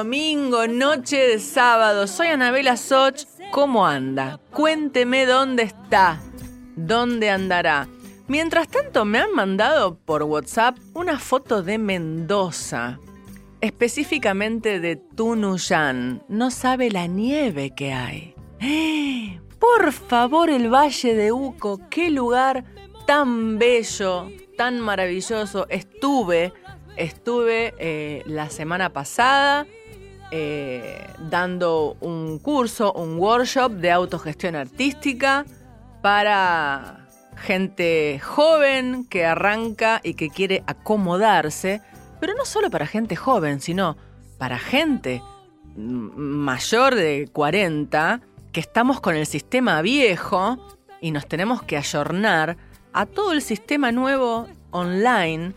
Domingo, noche de sábado. Soy Anabela Soch. ¿Cómo anda? Cuénteme dónde está, dónde andará. Mientras tanto, me han mandado por WhatsApp una foto de Mendoza, específicamente de Tunuyán. No sabe la nieve que hay. ¡Eh! Por favor, el Valle de Uco, qué lugar tan bello, tan maravilloso. Estuve, estuve eh, la semana pasada eh, dando un curso, un workshop de autogestión artística para gente joven que arranca y que quiere acomodarse, pero no solo para gente joven, sino para gente mayor de 40 que estamos con el sistema viejo y nos tenemos que ayornar a todo el sistema nuevo online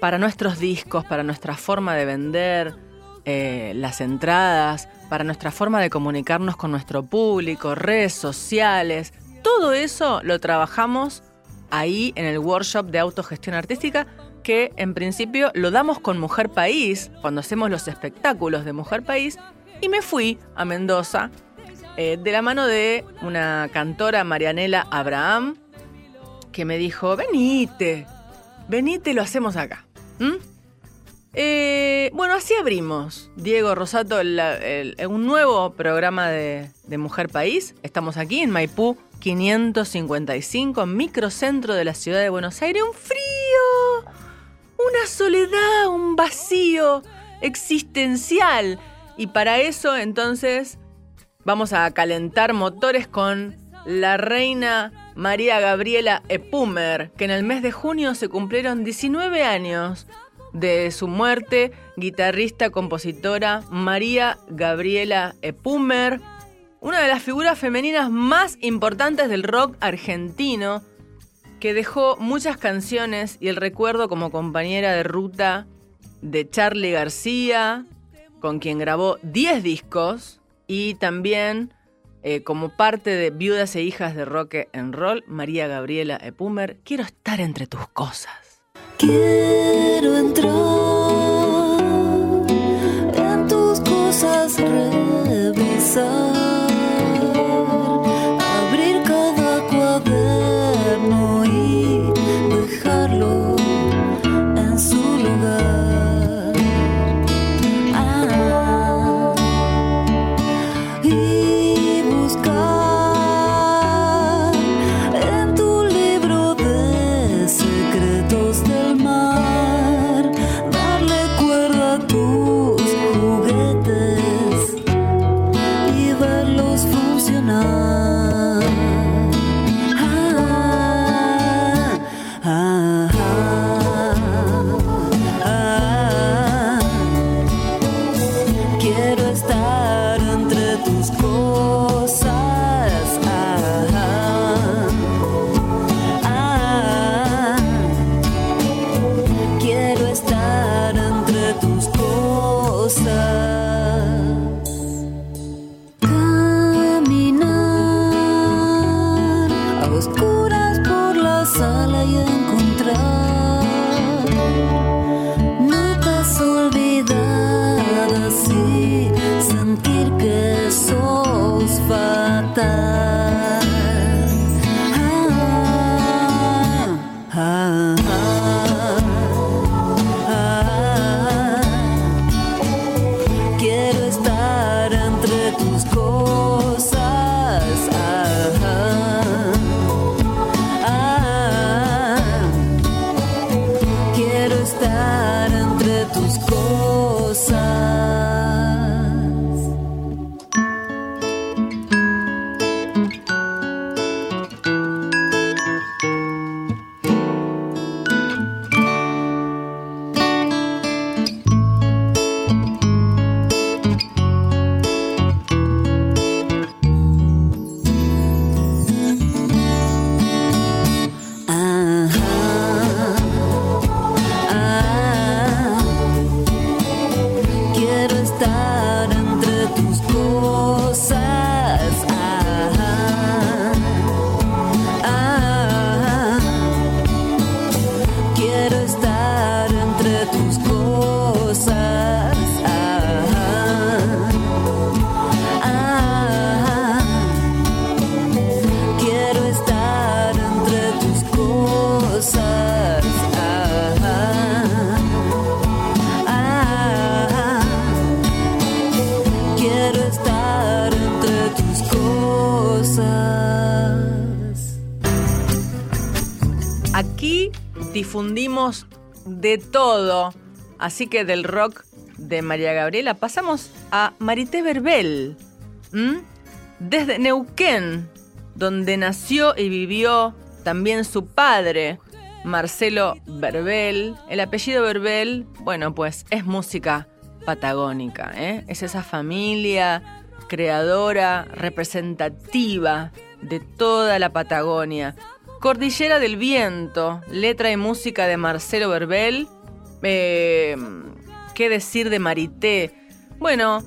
para nuestros discos, para nuestra forma de vender eh, las entradas, para nuestra forma de comunicarnos con nuestro público, redes sociales. Todo eso lo trabajamos ahí en el workshop de autogestión artística que en principio lo damos con Mujer País, cuando hacemos los espectáculos de Mujer País, y me fui a Mendoza eh, de la mano de una cantora, Marianela Abraham, que me dijo, venite, venite, lo hacemos acá. Eh, bueno, así abrimos, Diego Rosato, el- un nuevo programa de, de Mujer País. Estamos aquí en Maipú 555, microcentro de la ciudad de Buenos Aires. Un frío, una soledad, un vacío existencial. Y para eso, entonces, vamos a calentar motores con la reina María Gabriela Epumer, que en el mes de junio se cumplieron 19 años de su muerte, guitarrista, compositora María Gabriela Epumer, una de las figuras femeninas más importantes del rock argentino, que dejó muchas canciones y el recuerdo como compañera de ruta de Charlie García, con quien grabó 10 discos, y también eh, como parte de Viudas e Hijas de Rock and Roll, María Gabriela Epumer, quiero estar entre tus cosas. Quiero entrar en tus cosas, revisar, voltar. De todo. Así que del rock de María Gabriela pasamos a Marité Verbel. Desde Neuquén, donde nació y vivió también su padre, Marcelo Verbel. El apellido Verbel, bueno, pues es música patagónica. ¿eh? Es esa familia creadora, representativa de toda la Patagonia. Cordillera del Viento, letra y música de Marcelo Verbel. Eh, ¿Qué decir de Marité? Bueno,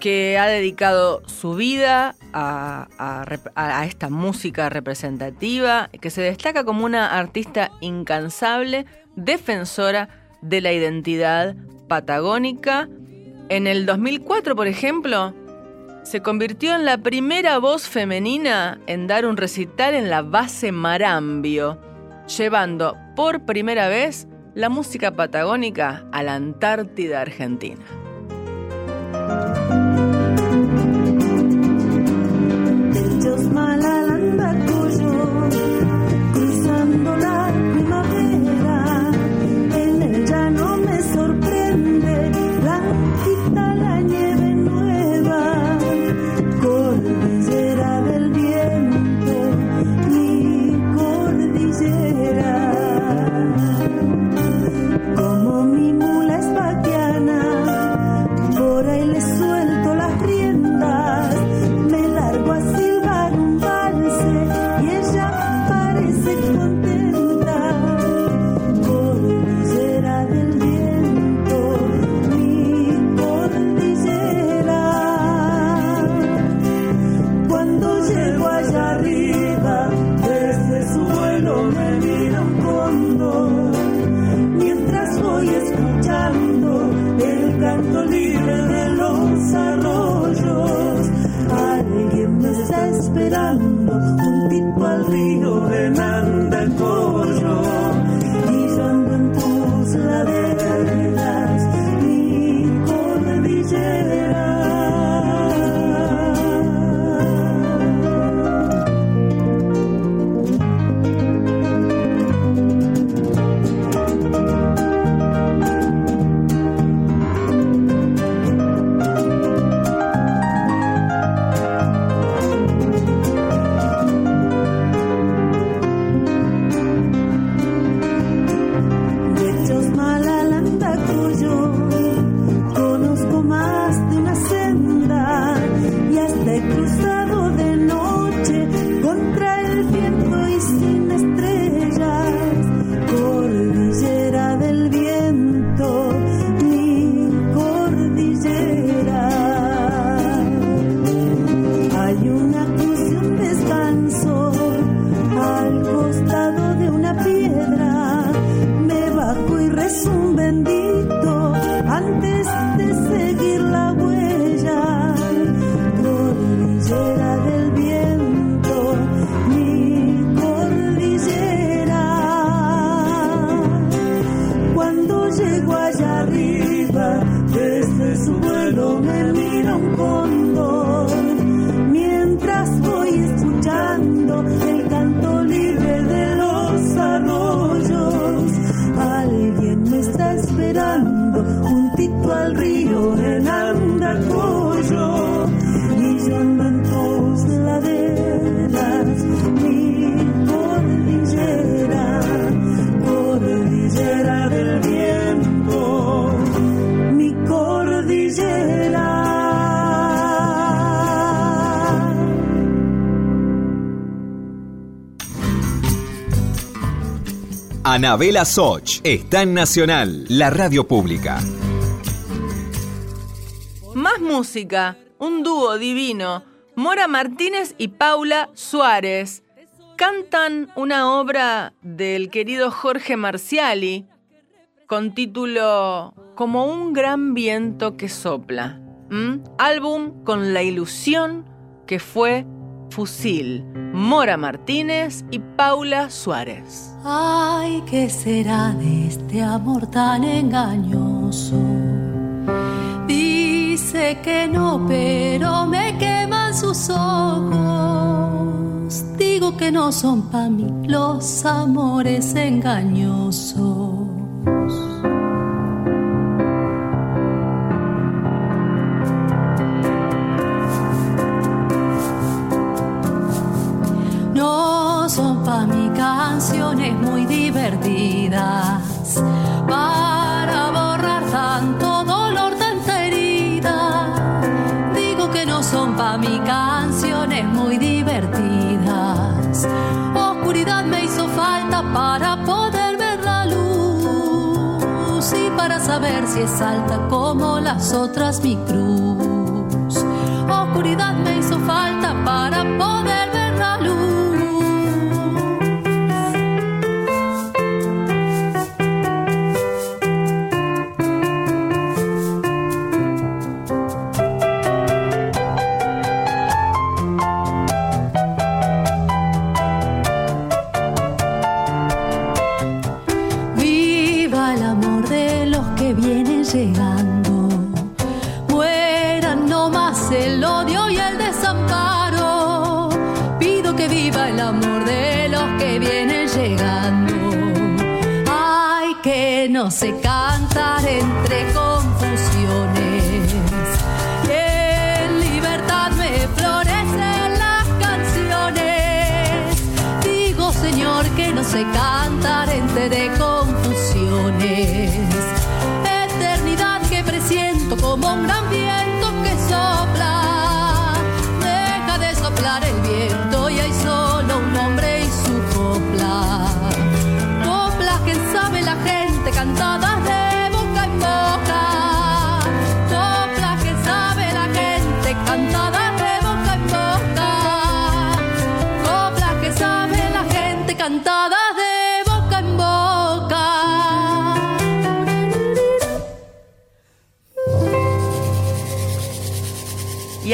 que ha dedicado su vida a, a a esta música representativa, que se destaca como una artista incansable, defensora de la identidad patagónica. En el 2004, por ejemplo, se convirtió en la primera voz femenina en dar un recital en la base Marambio, llevando por primera vez la música patagónica a la Antártida Argentina. Hasta Anabela Soch está en Nacional, la radio pública. Más música, un dúo divino. Mora Martínez y Paula Suárez cantan una obra del querido Jorge Marciali con título Como un gran viento que sopla. Álbum con la ilusión que fue Fusil. Mora Martínez y Paula Suárez. Ay, ¿qué será de este amor tan engañoso? Dice que no, pero me queman sus ojos. Digo que no son para mí los amores engañosos. Canciones muy divertidas para borrar tanto dolor, tanta herida. Digo que no son para mí canciones muy divertidas. Oscuridad me hizo falta para poder ver la luz y para saber si es alta como las otras mi cruz. Oscuridad me hizo falta para poder no sé cantar entre confusiones.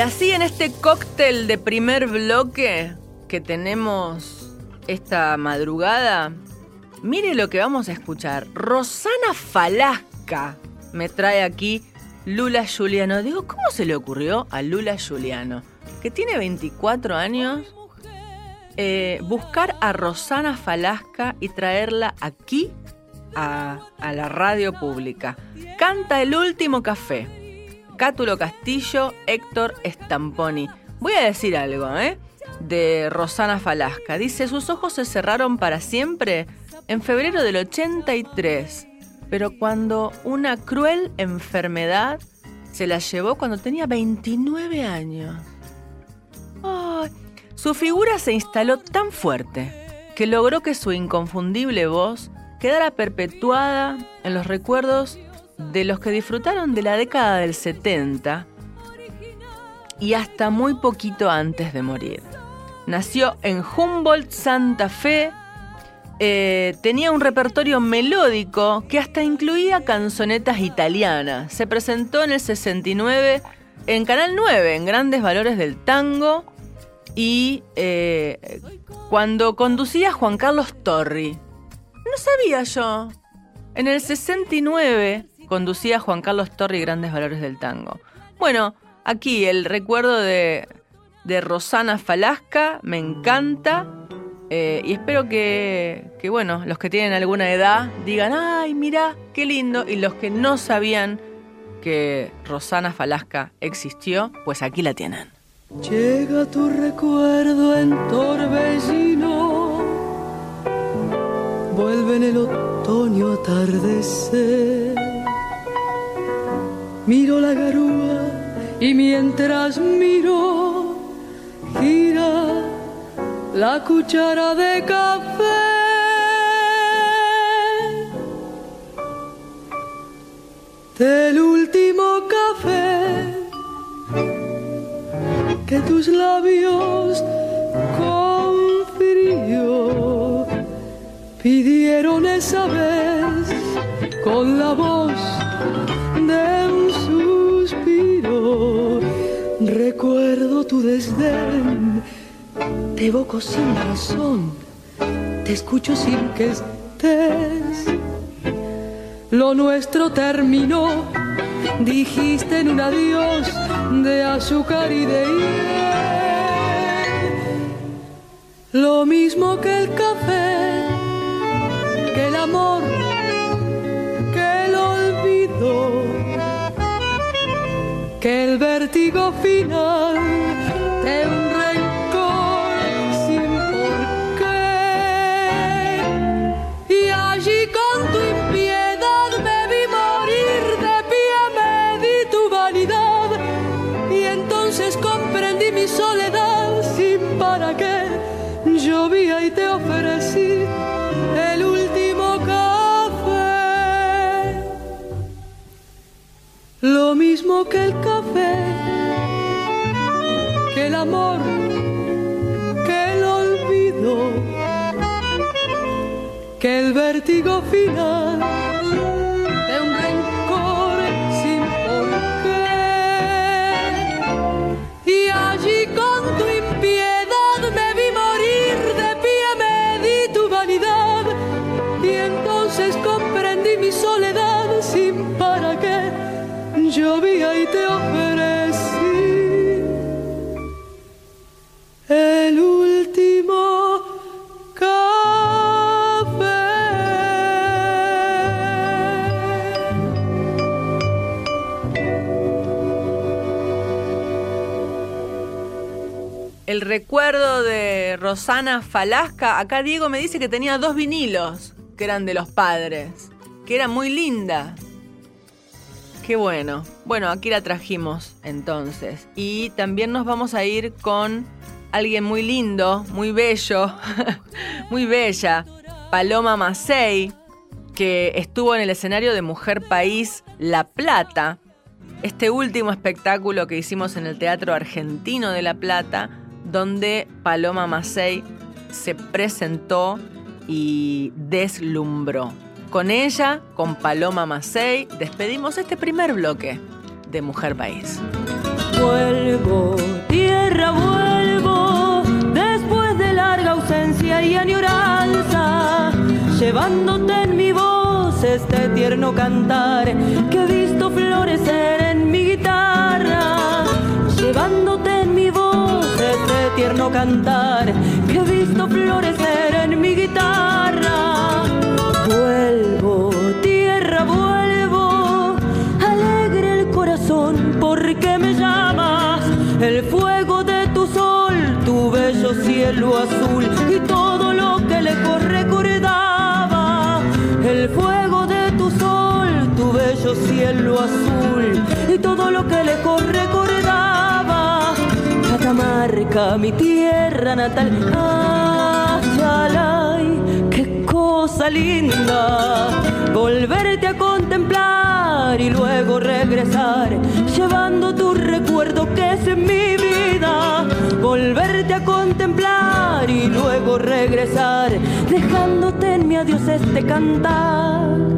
Así en este cóctel de primer bloque que tenemos esta madrugada, mire lo que vamos a escuchar. Rosana Falasca me trae aquí Lula Juliano. Digo, ¿cómo se le ocurrió a Lula Juliano, que tiene 24 años, eh, buscar a Rosana Falasca y traerla aquí a, a la radio pública? Canta el último café. Cátulo Castillo, Héctor Stamponi. Voy a decir algo, ¿eh? De Rosana Falasca. Dice, sus ojos se cerraron para siempre en febrero del 83, pero cuando una cruel enfermedad se la llevó cuando tenía 29 años. Su figura se instaló tan fuerte que logró que su inconfundible voz quedara perpetuada en los recuerdos de los que disfrutaron de la década del 70 y hasta muy poquito antes de morir. Nació en Humboldt, Santa Fe. eh, tenía un repertorio melódico que hasta incluía canzonetas italianas. Se presentó en el 69 en Canal 9, en Grandes Valores del Tango. Y eh, cuando conducía Juan Carlos Torri. No sabía yo. En el 69 conducía Juan Carlos Torri Grandes Valores del Tango. Bueno, aquí el recuerdo de, de Rosana Falasca, me encanta. eh, y espero que, que, bueno, los que tienen alguna edad digan, ay, mira, qué lindo. Y los que no sabían que Rosana Falasca existió, pues aquí la tienen. Llega tu recuerdo en torbellino, vuelve en el otoño atardecer. Miro la garúa y mientras miro, gira la cuchara de café. Del último café que tus labios con frío pidieron esa vez con la voz de un suspiro. Recuerdo tu desdén, te evoco sin razón, te escucho sin que estés. Lo nuestro terminó, dijiste en un adiós de azúcar y de hiel. Lo mismo que el café, que el amor, vértigo final vértigo final recuerdo de Rosana Falasca. Acá Diego me dice que tenía dos vinilos que eran de los padres. Que era muy linda. Qué bueno. Bueno, aquí la trajimos entonces. Y también nos vamos a ir con alguien muy lindo, muy bello, muy bella. Paloma Macei, que estuvo en el escenario de Mujer País La Plata. Este último espectáculo que hicimos en el Teatro Argentino de La Plata, donde Paloma Macei se presentó y deslumbró. Con ella, con Paloma Macei, despedimos este primer bloque de Mujer País. Vuelvo, tierra, vuelvo, después de larga ausencia y añoranza, llevándote en mi voz este tierno cantar que he visto florecer tierno cantar que he visto florecer en mi guitarra. Vuelvo, tierra, vuelvo, alegre el corazón porque me llamas, el fuego de tu sol, tu bello cielo azul y todo lo que lejos recordaba, el fuego de tu sol, tu bello cielo azul y todo lo que lejos recordaba, Mi tierra natal, Ayalay, qué cosa linda, volverte a contemplar y luego regresar, llevando tu recuerdo que es en mi vida, volverte a contemplar y luego regresar, dejándote en mi adiós este cantar.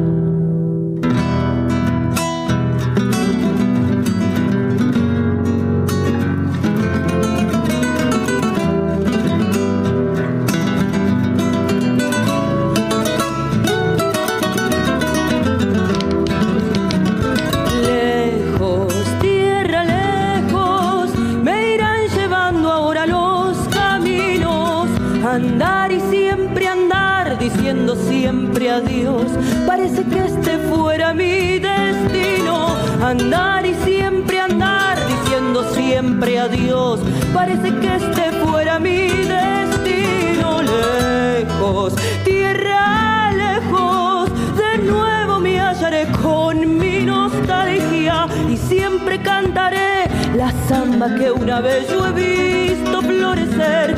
Andar y siempre andar, diciendo siempre adiós. Parece que este fuera mi destino. Andar y siempre andar, diciendo siempre adiós. Parece que este fuera mi destino. Lejos, tierra lejos, de nuevo me hallaré con mi nostalgia y siempre cantaré la samba que una vez yo he visto florecer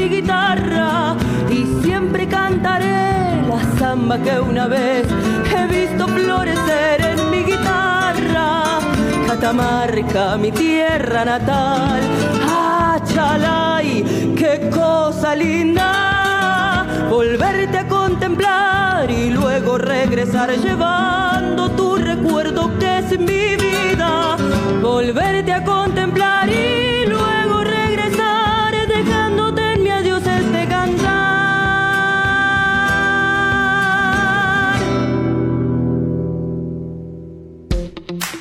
mi guitarra y siempre cantaré la samba que una vez he visto florecer en mi guitarra. Catamarca, mi tierra natal. Ah, chalay, qué cosa linda. Volverte a contemplar y luego regresar llevando tu recuerdo que es mi vida. Volverte a contemplar y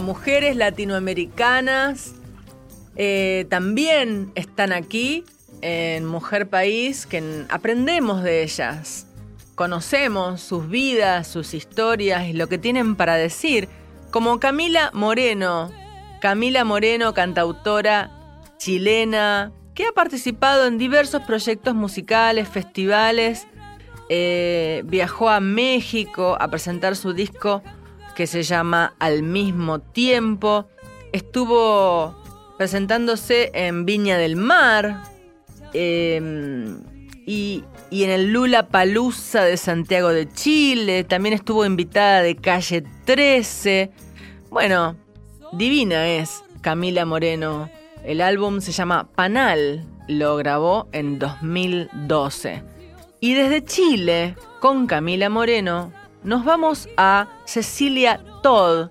Mujeres latinoamericanas eh, también están aquí en Mujer País, que aprendemos de ellas, conocemos sus vidas, sus historias y lo que tienen para decir, como Camila Moreno, Camila Moreno, cantautora chilena, que ha participado en diversos proyectos musicales, festivales, eh, viajó a México a presentar su disco que se llama Al mismo tiempo. Estuvo presentándose en Viña del Mar eh, y, y en el Lula Palusa de Santiago de Chile. También estuvo invitada de Calle 13. Bueno, divina es Camila Moreno. El álbum se llama Panal. Lo grabó en 2012. Y desde Chile, con Camila Moreno, nos vamos a Cecilia Todd,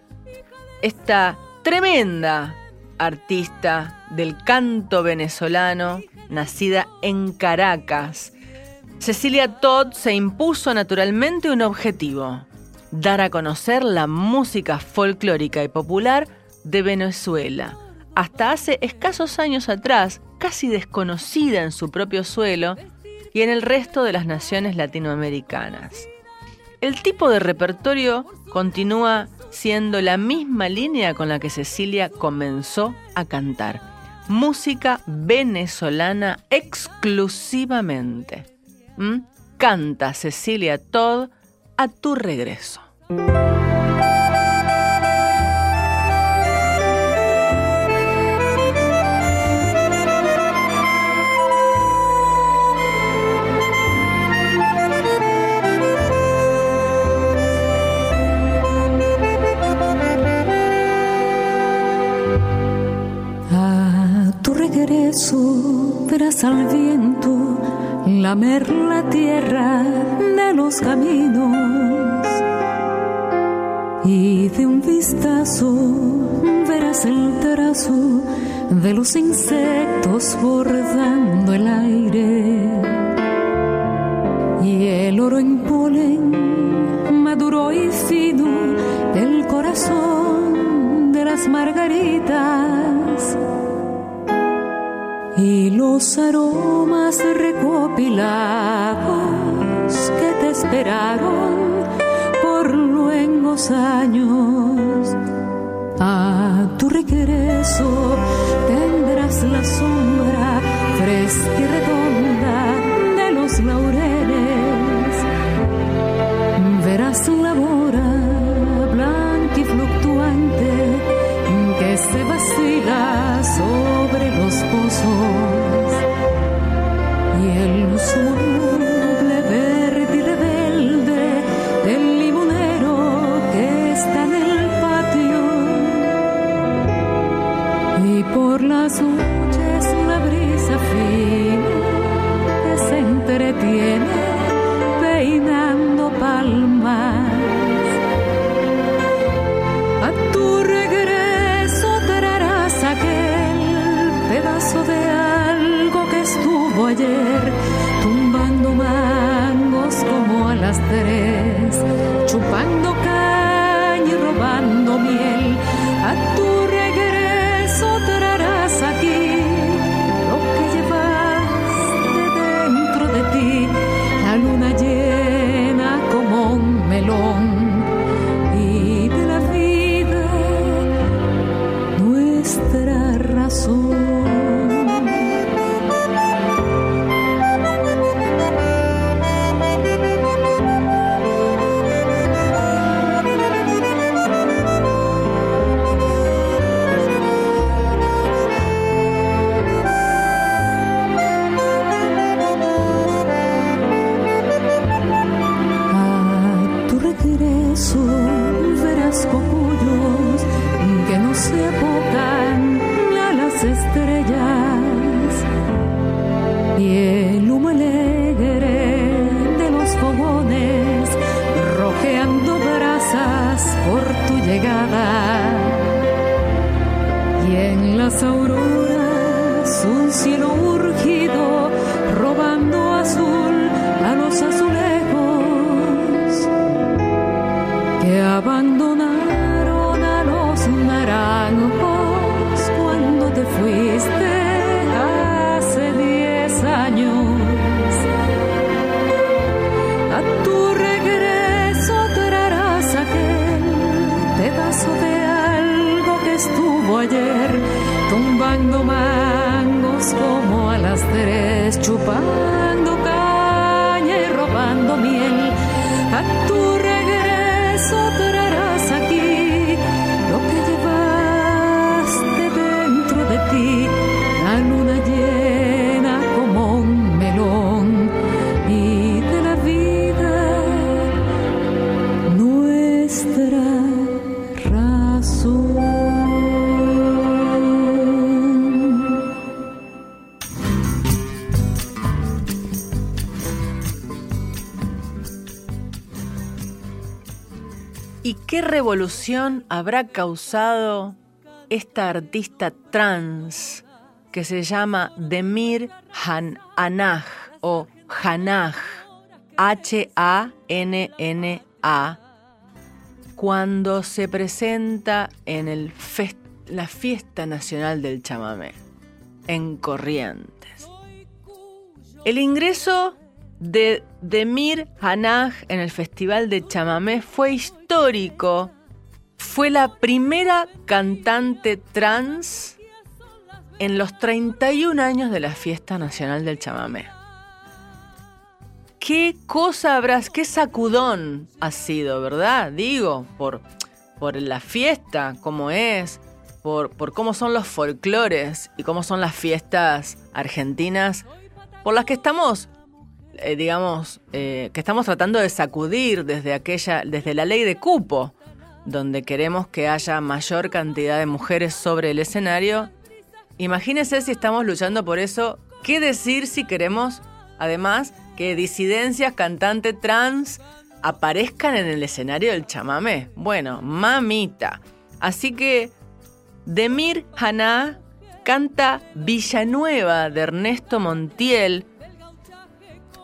esta tremenda artista del canto venezolano, nacida en Caracas. Cecilia Todd se impuso naturalmente un objetivo, dar a conocer la música folclórica y popular de Venezuela, hasta hace escasos años atrás, casi desconocida en su propio suelo y en el resto de las naciones latinoamericanas. El tipo de repertorio continúa siendo la misma línea con la que Cecilia comenzó a cantar. Música venezolana exclusivamente. ¿Mm? Canta Cecilia Todd a tu regreso. Verás al viento lamer la tierra de los caminos. Y de un vistazo verás el trazo de los insectos bordando el aire. Y el oro en polen maduro y fino el corazón de las margaritas y los aromas recopilados que te esperaron por luengos años. A tu regreso tendrás la sombra fresca y redonda de los laureles. Y el mueble verde y rebelde del limonero que está en el patio. Y por las noches una brisa fina que se entretiene tumbando mangos como a las tres, chupando habrá causado esta artista trans que se llama Demir Han o Hanaj? H-A-N-N-A, cuando se presenta en el la Fiesta Nacional del Chamamé, en Corrientes. El ingreso de Demir Hanaj en el Festival de Chamamé fue histórico. Fue la primera cantante trans en los 31 años de la Fiesta Nacional del Chamamé. ¿Qué cosa habrás, qué sacudón ha sido, verdad? Digo, por, por la fiesta, cómo es, por, por cómo son los folclores y cómo son las fiestas argentinas, por las que estamos eh, digamos, eh, que estamos tratando de sacudir desde aquella, desde la ley de cupo, donde queremos que haya mayor cantidad de mujeres sobre el escenario. Imagínense si estamos luchando por eso. ¿Qué decir si queremos, además, que disidencias, cantantes trans aparezcan en el escenario del chamamé? Bueno, mamita. Así que Demir Haná canta Villanueva de Ernesto Montiel,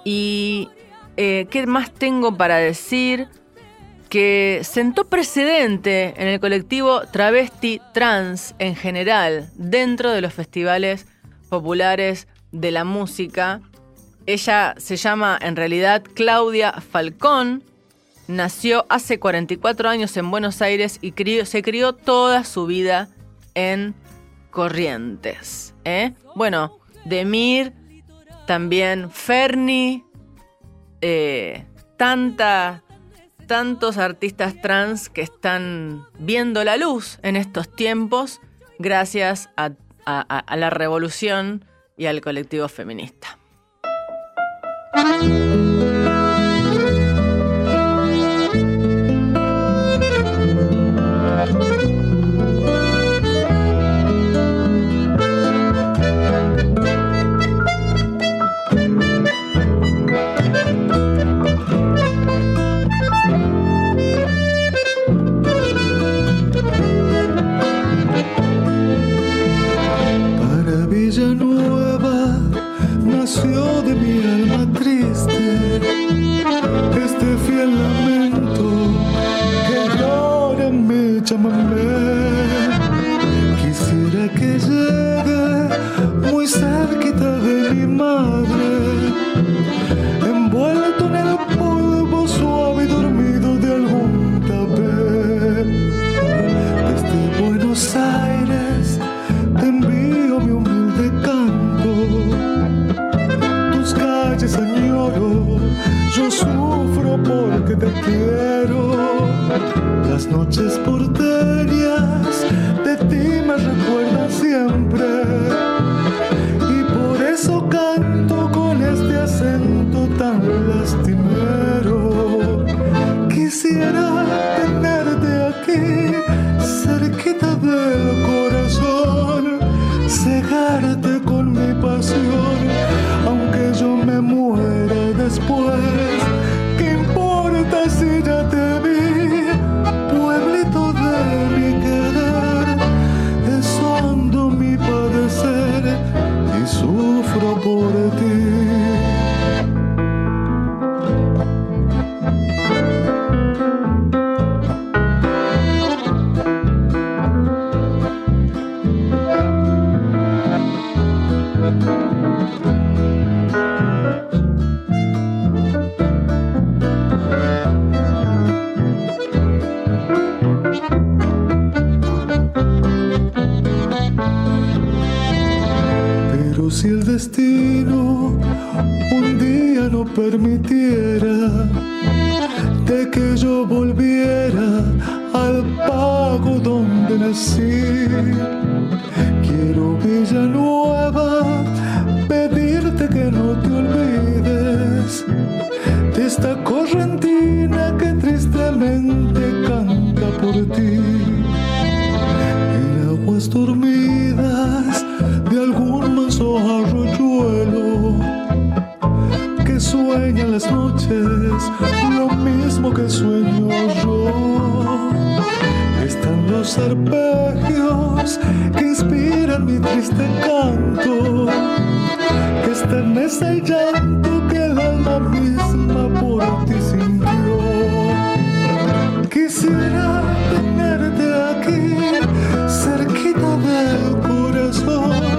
y eh, ¿qué más tengo para decir? Que sentó precedente en el colectivo travesti trans en general, dentro de los festivales populares de la música. Ella se llama en realidad Claudia Falcón, nació hace 44 años en Buenos Aires y se crió toda su vida en Corrientes. ¿eh? Bueno, Demir también Ferni, eh, tanta, tantos artistas trans que están viendo la luz en estos tiempos gracias a la revolución y al colectivo feminista. Que lo mismo que sueño yo. Están los arpegios que inspiran mi triste canto, que esternece el llanto que el alma misma por ti sintió. Quisiera tenerte aquí, cerquita del corazón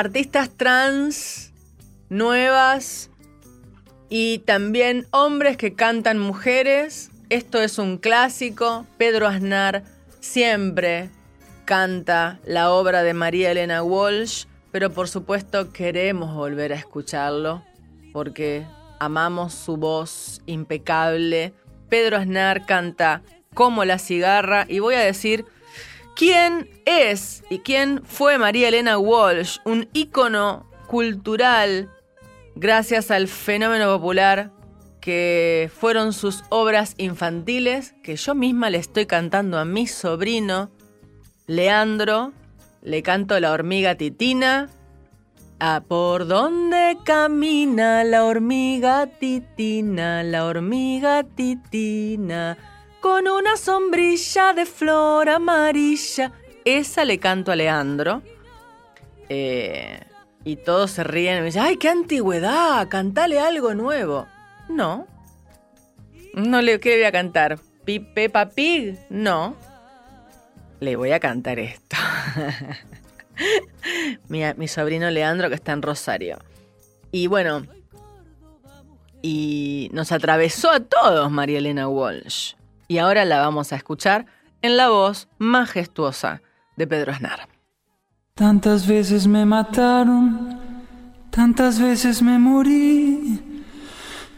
artistas trans nuevas y también hombres que cantan mujeres. Esto es un clásico. Pedro Aznar siempre canta la obra de María Elena Walsh, pero por supuesto queremos volver a escucharlo porque amamos su voz impecable. Pedro Aznar canta como la cigarra y voy a decir quién es y quién fue María Elena Walsh, un ícono cultural gracias al fenómeno popular que fueron sus obras infantiles que yo misma le estoy cantando a mi sobrino Leandro, le canto la hormiga titina. A por dónde camina la hormiga titina, la hormiga titina, con una sombrilla de flor amarilla. Esa le canto a Leandro. Eh, y todos se ríen y me dicen, ¡ay, qué antigüedad! Cantale algo nuevo. No. No le, ¿qué voy a cantar? ¿Peppa Pig? No. Le voy a cantar esto. mi, mi sobrino Leandro que está en Rosario. Y bueno, y nos atravesó a todos María Elena Walsh. Y ahora la vamos a escuchar en la voz majestuosa de Pedro Aznar. Tantas veces me mataron, tantas veces me morí.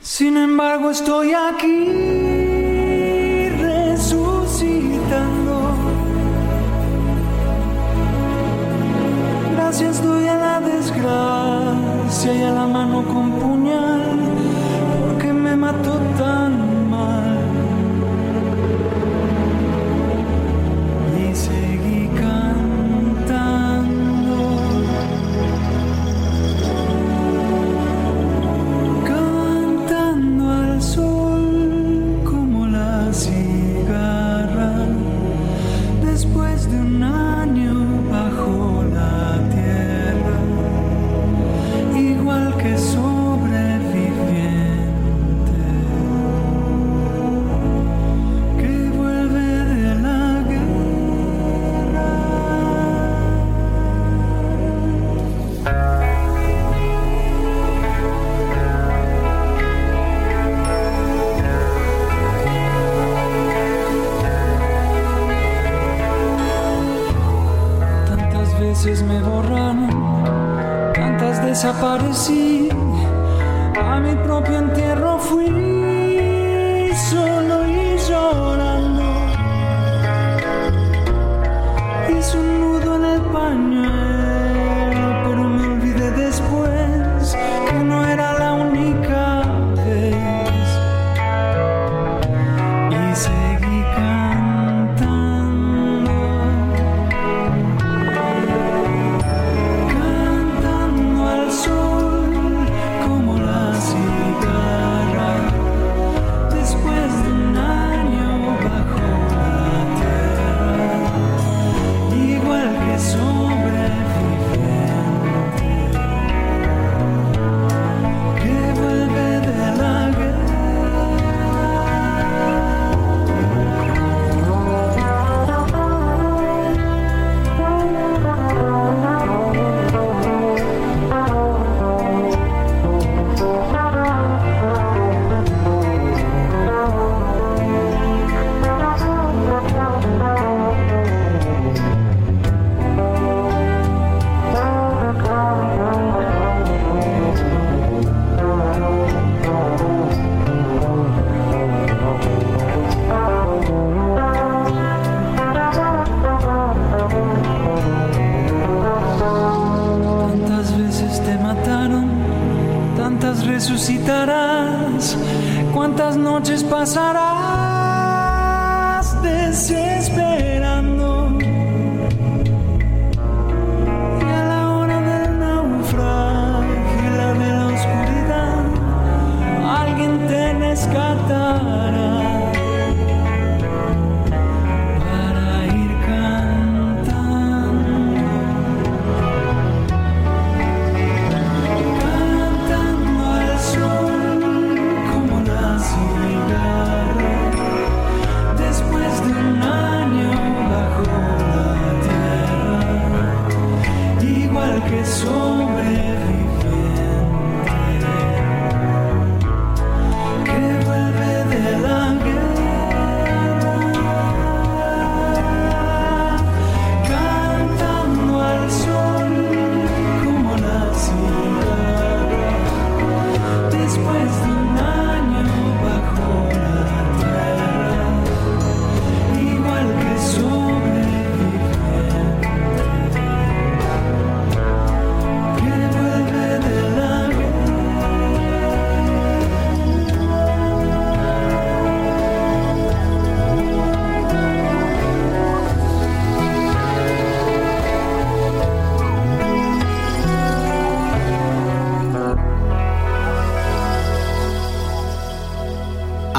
Sin embargo estoy aquí resucitando. Gracias doy a la desgracia y a la mano con puñal, porque me mató tan tantas cuántas noches pasarás desesperando. Y a la hora del naufragio la de la oscuridad, alguien te rescatará.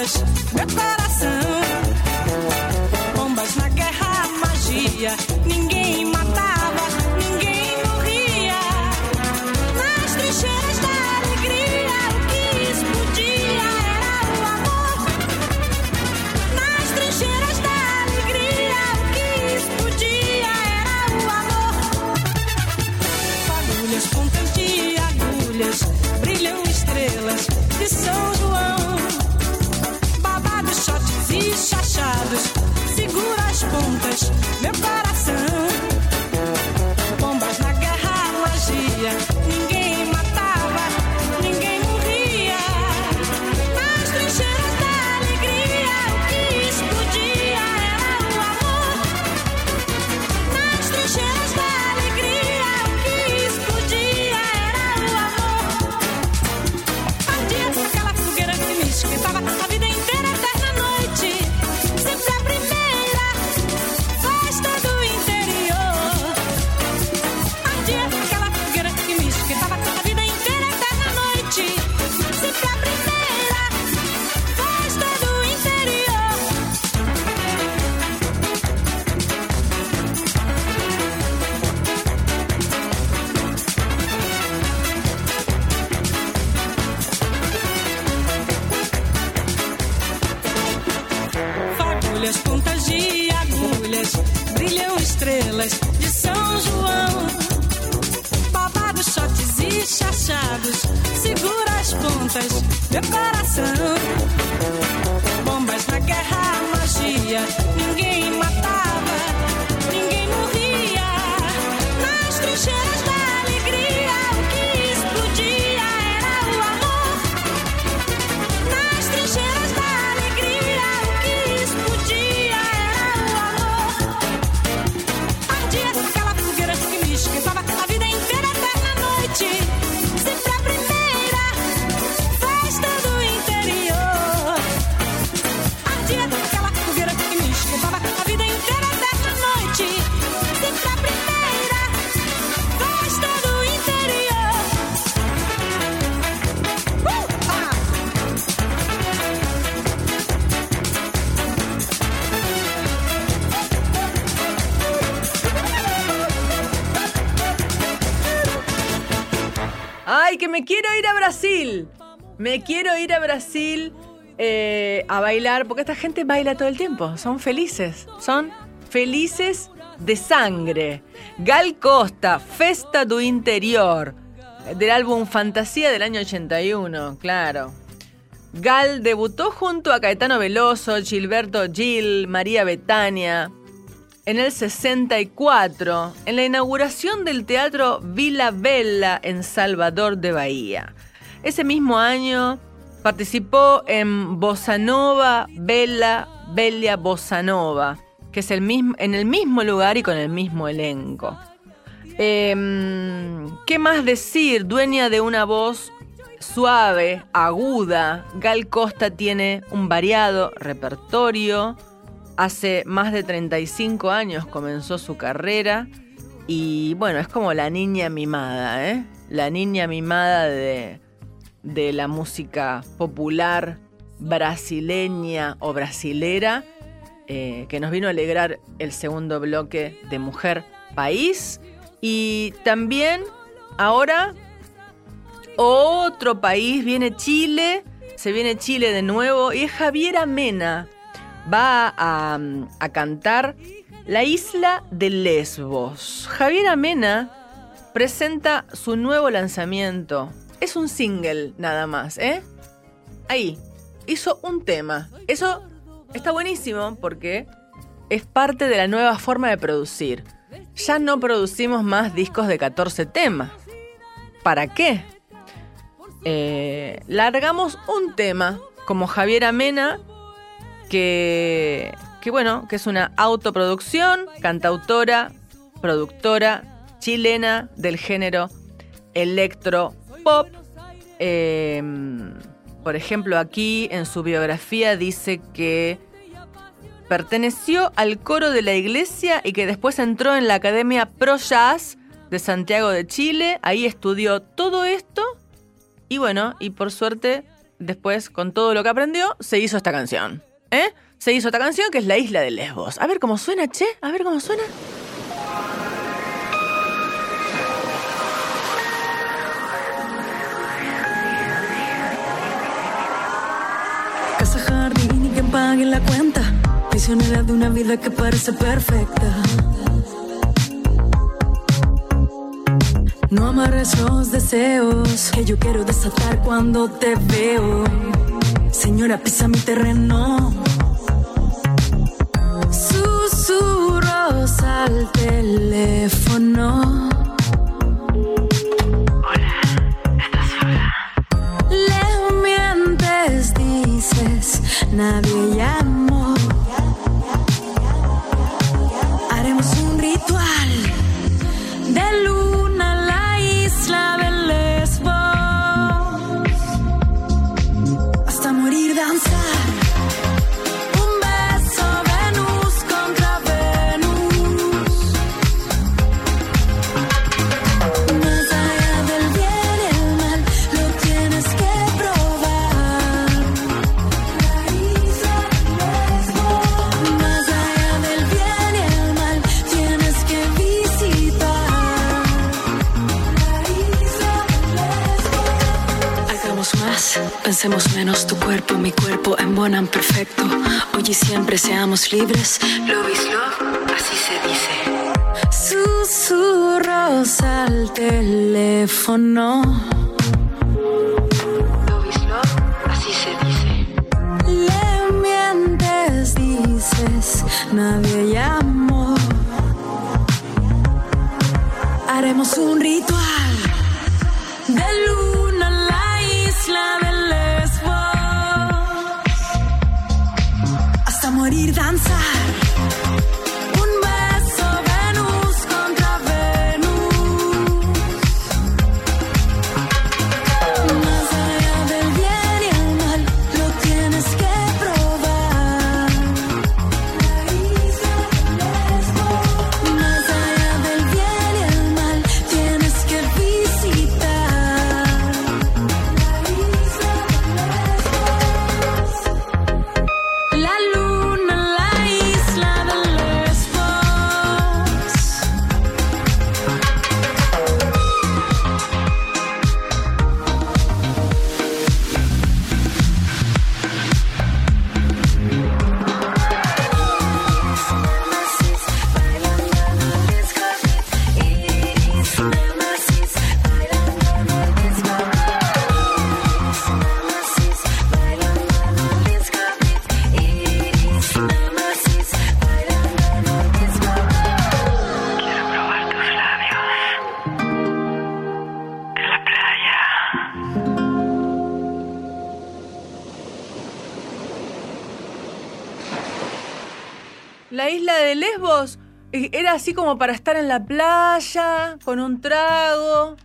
horas. Meu coração estrelas de São João. Babados, shots e chachados, segura as pontas, meu coração. Ir a Brasil! Me quiero ir a Brasil eh, a bailar, porque esta gente baila todo el tiempo. Son felices. Son felices de sangre. Gal Costa, Festa do Interior, del álbum Fantasía del año 81, claro. Gal debutó junto a Caetano Veloso, Gilberto Gil, María Betania, en el 64, en la inauguración del Teatro Villa Bella en Salvador de Bahía. Ese mismo año participó en Bossa Nova Bella Bella Bossa Nova, que es el mismo, en el mismo lugar y con el mismo elenco. Em, ¿Qué más decir? Dueña de una voz suave, aguda, Gal Costa tiene un variado repertorio Hace más de 35 años comenzó su carrera y bueno, es como la niña mimada, ¿eh? La niña mimada de, de la música popular brasileña o brasilera eh, que nos vino a alegrar el segundo bloque de Mujer País. Y también ahora otro país, viene Chile, se viene Chile de nuevo y es Javiera Mena. Va a, a cantar La isla de Lesbos. Javiera Mena presenta su nuevo lanzamiento. Es un single nada más, ¿eh? Ahí, hizo un tema. Eso está buenísimo porque es parte de la nueva forma de producir. Ya no producimos más discos de 14 temas. ¿Para qué? Eh, largamos un tema como Javier Amena, que, bueno, que es una autoproducción, cantautora, productora chilena del género electro pop. Eh, por ejemplo, aquí en su biografía dice que perteneció al coro de la iglesia y que después entró en la Academia Pro Jazz de Santiago de Chile. Ahí estudió todo esto y bueno, y por suerte, después con todo lo que aprendió, se hizo esta canción. ¿Eh? Se hizo esta canción que es La Isla de Lesbos. A ver cómo suena, che. A ver cómo suena. Casa, jardín y que pague la cuenta. Prisionera de una vida que parece perfecta. No amarres los deseos que yo quiero desatar cuando te veo. Señora, pisa mi terreno. Al teléfono. Le mientes, dices, nadie llamó. Pensemos menos tu cuerpo, mi cuerpo embonan perfecto. Hoy y siempre seamos libres. Love is love, así se dice. Susurros al teléfono. Love is love, así se dice. Le mientes, dices, nadie llamó. Haremos un ritual así como para estar en la playa, con un trago,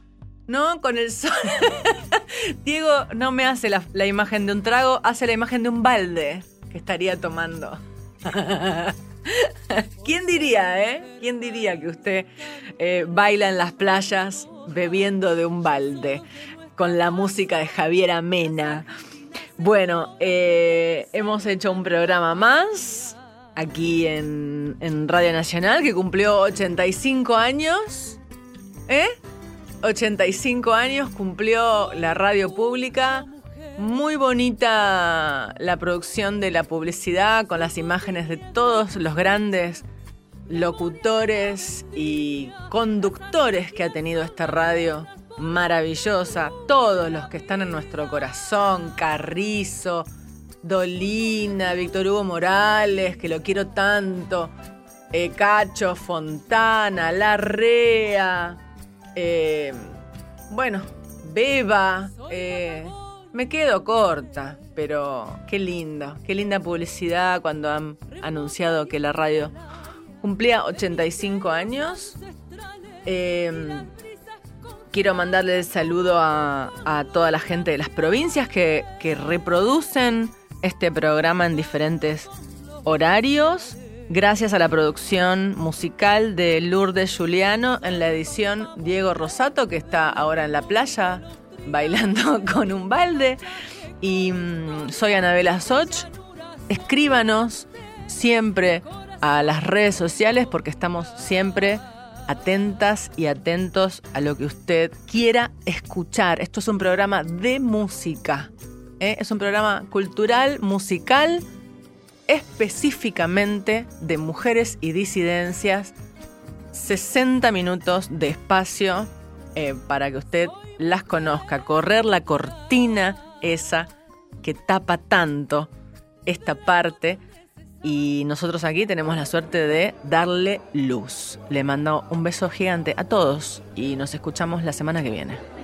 ¿no? Con el sol. Diego no me hace la, la imagen de un trago, hace la imagen de un balde que estaría tomando ¿Quién diría, eh? ¿Quién diría que usted eh, baila en las playas bebiendo de un balde con la música de Javier Amena? Bueno, eh, hemos hecho un programa más aquí en, Radio Nacional que cumplió 85 años. ¿Eh? 85 años cumplió la radio pública. Muy bonita la producción de la publicidad con las imágenes de todos los grandes locutores y conductores que ha tenido esta radio maravillosa. Todos los que están en nuestro corazón, Carrizo, Dolina, Víctor Hugo Morales, que lo quiero tanto, eh, Cacho, Fontana, Larrea, eh, bueno, Beba. Eh, me quedo corta, pero qué lindo, qué linda publicidad cuando han anunciado que la radio cumplía 85 años. Quiero mandarle el saludo a, toda la gente de las provincias que reproducen este programa en diferentes horarios. Gracias a la producción musical de Lourdes Juliano en la edición Diego Rosato, que está ahora en la playa bailando con un balde. Y mmm, soy Anabela Soch. Escríbanos siempre a las redes sociales porque estamos siempre atentas y atentos a lo que usted quiera escuchar. Esto es un programa de música. ¿Eh? Es un programa cultural, musical, específicamente de mujeres y disidencias. 60 minutos de espacio eh, para que usted las conozca, correr la cortina esa que tapa tanto esta parte y nosotros aquí tenemos la suerte de darle luz. Le mando un beso gigante a todos y nos escuchamos la semana que viene.